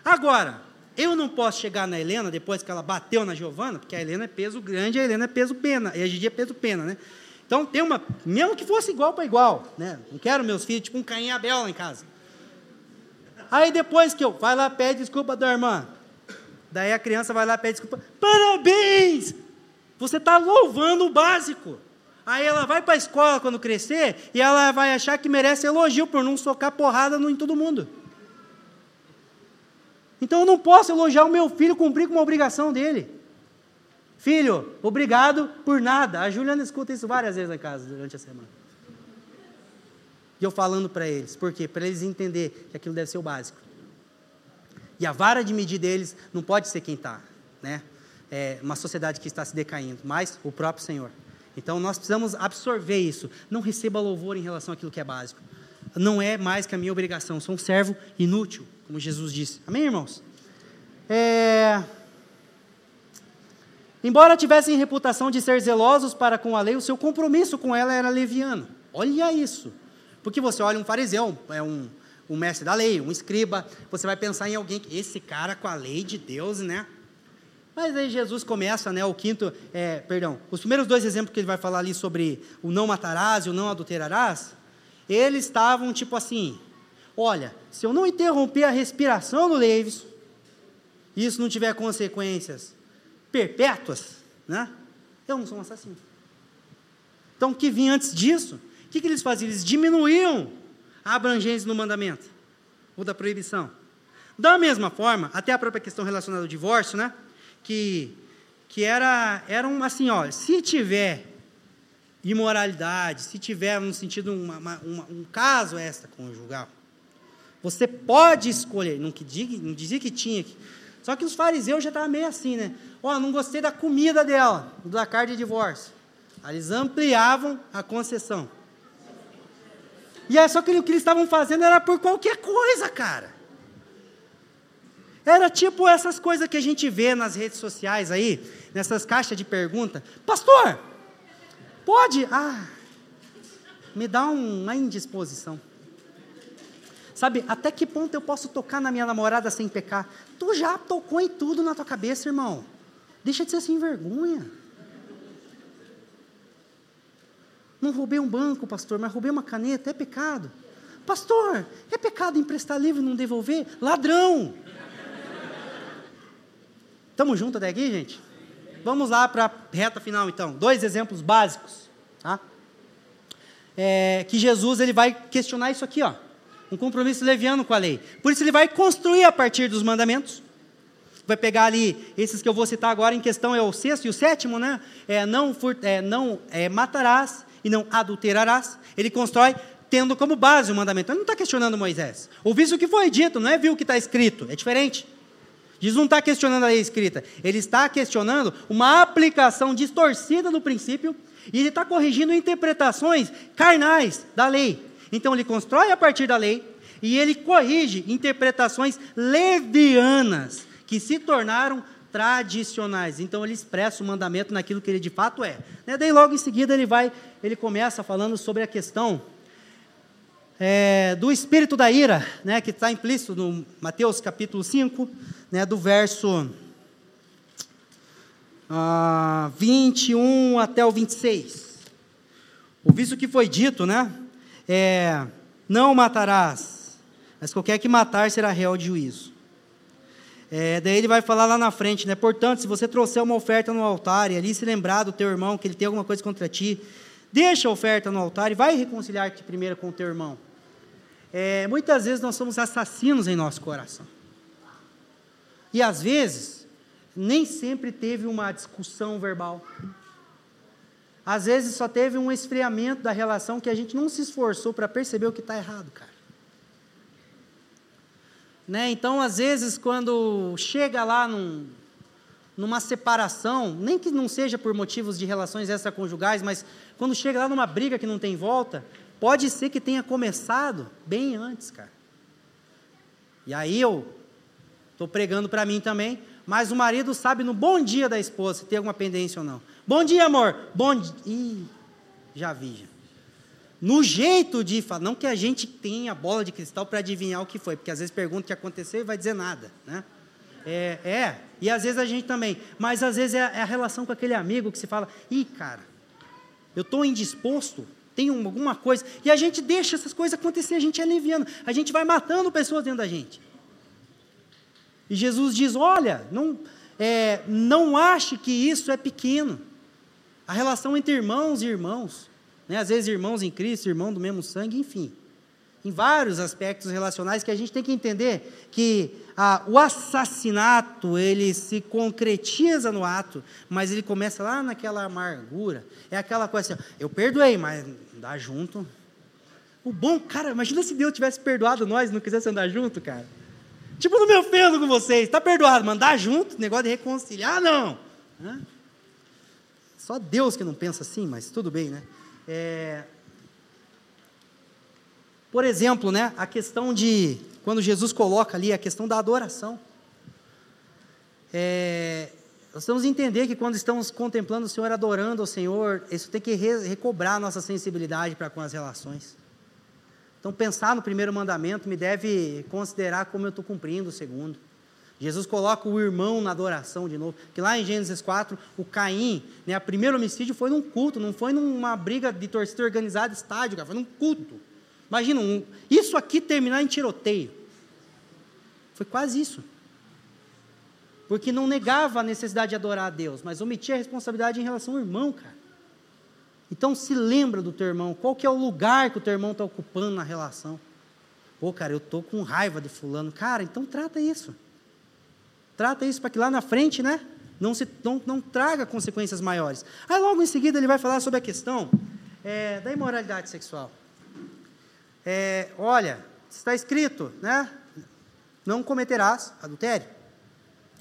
Agora, eu não posso chegar na Helena depois que ela bateu na Giovana, porque a Helena é peso grande, a Helena é peso pena, e a Gigi é peso pena, né? Então tem uma, mesmo que fosse igual para igual, né? Não quero meus filhos tipo um Caim Abel lá em casa. Aí depois que eu, vai lá, pede desculpa da irmã. Daí a criança vai lá, pede desculpa. Parabéns! Você está louvando o básico. Aí ela vai para a escola quando crescer e ela vai achar que merece elogio por não socar porrada em todo mundo. Então eu não posso elogiar o meu filho cumprir com uma obrigação dele. Filho, obrigado por nada. A Juliana escuta isso várias vezes em casa durante a semana. E eu falando para eles. Por quê? Para eles entenderem que aquilo deve ser o básico. E a vara de medir deles não pode ser quem está, né? É uma sociedade que está se decaindo, mas o próprio Senhor. Então nós precisamos absorver isso. Não receba louvor em relação àquilo que é básico. Não é mais que a minha obrigação. Sou um servo inútil, como Jesus disse. Amém, irmãos? É... Embora tivessem reputação de ser zelosos para com a lei, o seu compromisso com ela era leviano. Olha isso. Porque você olha um fariseu, é um, um mestre da lei, um escriba, você vai pensar em alguém, esse cara com a lei de Deus, né? Mas aí Jesus começa, né, o quinto, é, perdão, os primeiros dois exemplos que ele vai falar ali sobre o não matarás e o não adulterarás, eles estavam tipo assim, olha, se eu não interromper a respiração do Levis, e isso não tiver consequências perpétuas, né, eu não sou um assassino. Então, o que vinha antes disso, que, que eles faziam? Eles diminuíam a abrangência do mandamento, ou da proibição. Da mesma forma, até a própria questão relacionada ao divórcio, né, que, que era, era um, assim, ó, se tiver imoralidade, se tiver no sentido uma, uma, uma, um caso extraconjugal, você pode escolher, não, que diga, não dizia que tinha, só que os fariseus já estavam meio assim, né? Ó, oh, não gostei da comida dela, da carta de divórcio. Aí eles ampliavam a concessão. E aí, só que o que eles estavam fazendo era por qualquer coisa, cara. Era tipo essas coisas que a gente vê nas redes sociais aí, nessas caixas de pergunta. Pastor, pode? Ah, me dá uma indisposição. Sabe, até que ponto eu posso tocar na minha namorada sem pecar? Tu já tocou em tudo na tua cabeça, irmão. Deixa de ser sem vergonha. Não roubei um banco, pastor, mas roubei uma caneta, é pecado. Pastor, é pecado emprestar livro e não devolver? Ladrão! Estamos juntos até aqui, gente? Vamos lá para a reta final, então. Dois exemplos básicos. Tá? É, que Jesus ele vai questionar isso aqui, ó, um compromisso leviano com a lei. Por isso ele vai construir a partir dos mandamentos. Vai pegar ali esses que eu vou citar agora em questão é o sexto e o sétimo, né? É, não é, não é, matarás e não adulterarás. Ele constrói tendo como base o mandamento. Ele não está questionando Moisés. Ouvi isso que foi dito, não é viu o que está escrito. É diferente. Jesus não está questionando a lei escrita, ele está questionando uma aplicação distorcida do princípio e ele está corrigindo interpretações carnais da lei. Então ele constrói a partir da lei e ele corrige interpretações levianas que se tornaram tradicionais. Então ele expressa o mandamento naquilo que ele de fato é. Né? Daí logo em seguida ele vai, ele começa falando sobre a questão é, do espírito da ira, né, que está implícito no Mateus capítulo 5, né, do verso ah, 21 até o 26. O visto que foi dito, né, é, não matarás, mas qualquer que matar será réu de juízo. É, daí ele vai falar lá na frente, né? Portanto, se você trouxer uma oferta no altar e ali se lembrar do teu irmão que ele tem alguma coisa contra ti, deixa a oferta no altar e vai reconciliar-te primeiro com o teu irmão. É, muitas vezes nós somos assassinos em nosso coração. E às vezes, nem sempre teve uma discussão verbal. Às vezes só teve um esfriamento da relação que a gente não se esforçou para perceber o que está errado, cara. Né? Então, às vezes, quando chega lá num, numa separação, nem que não seja por motivos de relações extraconjugais, mas quando chega lá numa briga que não tem volta, Pode ser que tenha começado bem antes, cara. E aí eu estou pregando para mim também, mas o marido sabe no bom dia da esposa se tem alguma pendência ou não. Bom dia, amor. Bom dia. Ih, já vi. Já. No jeito de falar, não que a gente tenha bola de cristal para adivinhar o que foi, porque às vezes pergunta o que aconteceu e vai dizer nada, né? É, é, e às vezes a gente também, mas às vezes é a, é a relação com aquele amigo que se fala, ih, cara, eu estou indisposto, tem alguma coisa, e a gente deixa essas coisas acontecer, a gente é leviano, a gente vai matando pessoas dentro da gente. E Jesus diz: olha, não, é, não ache que isso é pequeno. A relação entre irmãos e irmãos, né? às vezes irmãos em Cristo, irmão do mesmo sangue, enfim em vários aspectos relacionais que a gente tem que entender que ah, o assassinato ele se concretiza no ato, mas ele começa lá naquela amargura. É aquela coisa assim, eu perdoei, mas andar junto. O bom, cara, imagina se Deus tivesse perdoado nós e não quisesse andar junto, cara. Tipo, não me ofendo com vocês, está perdoado, mas andar junto, negócio de reconciliar, não. Só Deus que não pensa assim, mas tudo bem, né? É, Por exemplo, né, a questão de, quando Jesus coloca ali a questão da adoração. É, nós temos que entender que quando estamos contemplando o Senhor, adorando o Senhor, isso tem que re recobrar nossa sensibilidade para com as relações. Então, pensar no primeiro mandamento me deve considerar como eu estou cumprindo o segundo. Jesus coloca o irmão na adoração de novo. Que lá em Gênesis 4, o Caim, né, o primeiro homicídio foi num culto, não foi numa briga de torcida organizada, estádio, cara, foi num culto. Imagina, um, isso aqui terminar em tiroteio. Foi quase isso. Porque não negava a necessidade de adorar a Deus, mas omitia a responsabilidade em relação ao irmão, cara. Então se lembra do teu irmão, qual que é o lugar que o teu irmão está ocupando na relação. Pô, cara, eu estou com raiva de fulano. Cara, então trata isso. Trata isso para que lá na frente, né? Não, se, não, não traga consequências maiores. Aí logo em seguida ele vai falar sobre a questão é, da imoralidade sexual. É, olha, está escrito, né? Não cometerás adultério.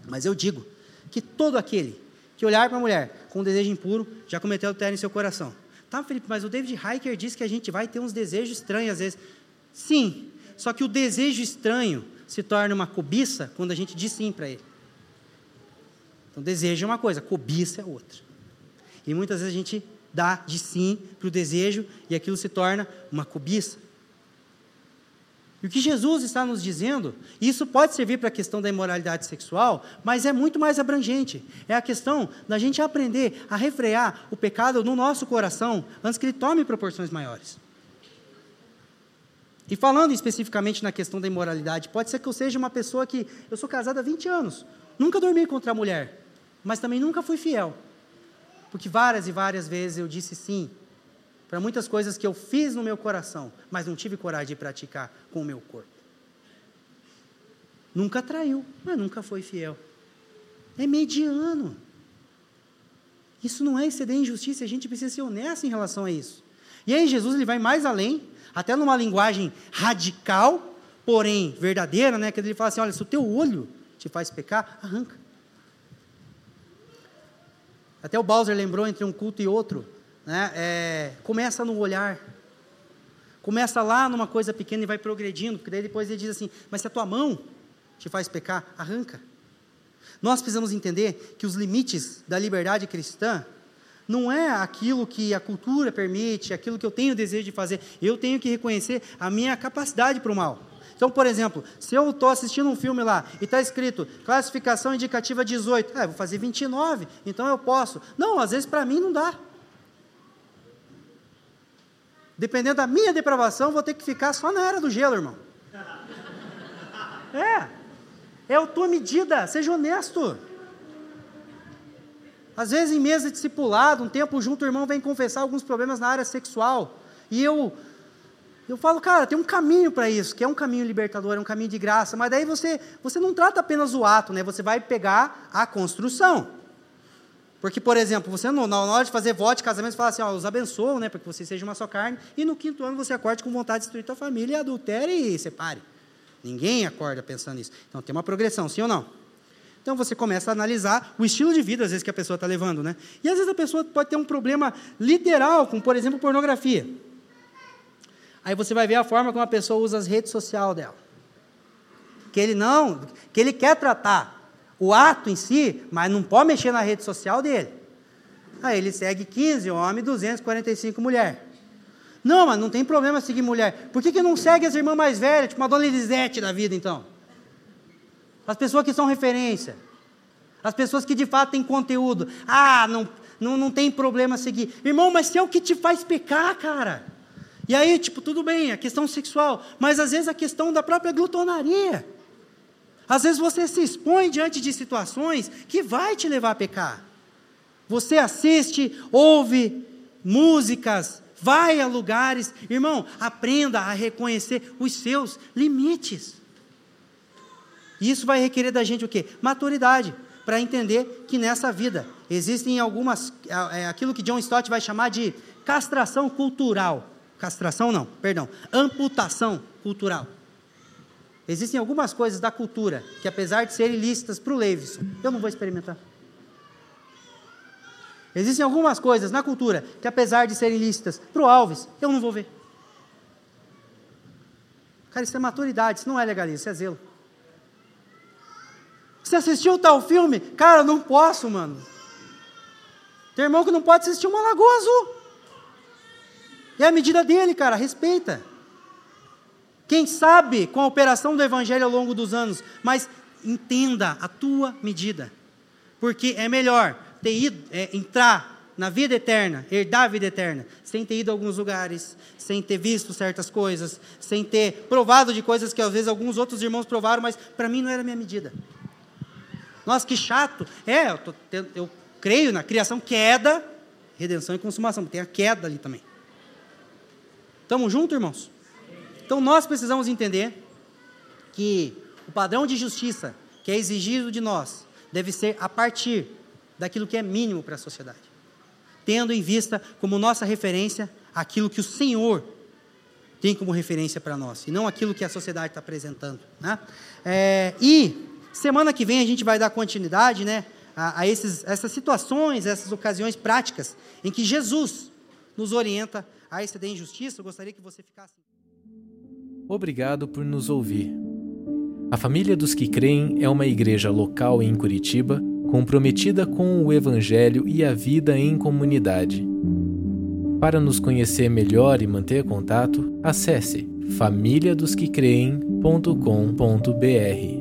Mas eu digo que todo aquele que olhar para a mulher com um desejo impuro já cometeu adultério em seu coração. Tá, Felipe, mas o David Hiker diz que a gente vai ter uns desejos estranhos às vezes. Sim, só que o desejo estranho se torna uma cobiça quando a gente diz sim para ele. Então, desejo é uma coisa, cobiça é outra. E muitas vezes a gente dá de sim para o desejo e aquilo se torna uma cobiça. E o que Jesus está nos dizendo, isso pode servir para a questão da imoralidade sexual, mas é muito mais abrangente. É a questão da gente aprender a refrear o pecado no nosso coração antes que ele tome proporções maiores. E falando especificamente na questão da imoralidade, pode ser que eu seja uma pessoa que eu sou casada há 20 anos, nunca dormi contra a mulher, mas também nunca fui fiel. Porque várias e várias vezes eu disse sim para muitas coisas que eu fiz no meu coração, mas não tive coragem de praticar com o meu corpo. Nunca traiu, mas nunca foi fiel. É mediano. Isso não é exceder injustiça, a gente precisa ser honesto em relação a isso. E aí Jesus ele vai mais além, até numa linguagem radical, porém verdadeira, né? Que ele fala assim: olha, se o teu olho te faz pecar, arranca. Até o Bowser lembrou entre um culto e outro. Né? É, começa no olhar. Começa lá numa coisa pequena e vai progredindo, porque daí depois ele diz assim: Mas se a tua mão te faz pecar, arranca. Nós precisamos entender que os limites da liberdade cristã não é aquilo que a cultura permite, aquilo que eu tenho desejo de fazer. Eu tenho que reconhecer a minha capacidade para o mal. Então, por exemplo, se eu estou assistindo um filme lá e está escrito classificação indicativa 18, ah, vou fazer 29, então eu posso. Não, às vezes para mim não dá. Dependendo da minha depravação, vou ter que ficar só na era do gelo, irmão. É. É a tua medida, seja honesto. Às vezes, em mesa discipulado, um tempo junto, o irmão vem confessar alguns problemas na área sexual. E eu eu falo, cara, tem um caminho para isso, que é um caminho libertador, é um caminho de graça, mas daí você, você não trata apenas o ato, né? Você vai pegar a construção. Porque, por exemplo, você na hora de fazer voto de casamento, você fala assim, ó, os abençoam, né? Para que você seja uma só carne, e no quinto ano você acorde com vontade de destruir tua família, adultere e separe. Ninguém acorda pensando nisso. Então tem uma progressão, sim ou não? Então você começa a analisar o estilo de vida, às vezes, que a pessoa está levando, né? E às vezes a pessoa pode ter um problema literal, com, por exemplo, pornografia. Aí você vai ver a forma como a pessoa usa as redes sociais dela. Que ele não, que ele quer tratar o ato em si, mas não pode mexer na rede social dele. Aí ele segue 15 homens, 245 mulheres. Não, mas não tem problema seguir mulher. Por que, que não segue as irmãs mais velhas, tipo uma dona Elisete da vida, então? As pessoas que são referência. As pessoas que de fato têm conteúdo. Ah, não, não, não tem problema seguir. Irmão, mas se é o que te faz pecar, cara. E aí, tipo, tudo bem, a questão sexual, mas às vezes a questão da própria glutonaria. Às vezes você se expõe diante de situações que vai te levar a pecar. Você assiste, ouve músicas, vai a lugares. Irmão, aprenda a reconhecer os seus limites. E isso vai requerer da gente o quê? Maturidade, para entender que nessa vida existem algumas, é, é aquilo que John Stott vai chamar de castração cultural. Castração não, perdão. Amputação cultural. Existem algumas coisas da cultura que, apesar de serem ilícitas para o Leivson, eu não vou experimentar. Existem algumas coisas na cultura que, apesar de serem ilícitas para o Alves, eu não vou ver. Cara, isso é maturidade, isso não é legalismo, isso é zelo. Você assistiu tal filme? Cara, não posso, mano. Tem irmão que não pode assistir uma Lagoa Azul. É a medida dele, cara, respeita. Quem sabe com a operação do Evangelho ao longo dos anos, mas entenda a tua medida. Porque é melhor ter ido, é, entrar na vida eterna, herdar a vida eterna, sem ter ido a alguns lugares, sem ter visto certas coisas, sem ter provado de coisas que às vezes alguns outros irmãos provaram, mas para mim não era a minha medida. Nossa, que chato. É, eu, tô, eu creio na criação, queda, redenção e consumação, tem a queda ali também. Estamos juntos, irmãos? Então nós precisamos entender que o padrão de justiça que é exigido de nós deve ser a partir daquilo que é mínimo para a sociedade, tendo em vista como nossa referência aquilo que o Senhor tem como referência para nós, e não aquilo que a sociedade está apresentando. Né? É, e semana que vem a gente vai dar continuidade né, a, a esses, essas situações, essas ocasiões práticas em que Jesus nos orienta a exceder injustiça. Eu gostaria que você ficasse. Obrigado por nos ouvir. A Família dos que Creem é uma igreja local em Curitiba comprometida com o Evangelho e a vida em comunidade. Para nos conhecer melhor e manter contato, acesse famíliadosquecreem.com.br.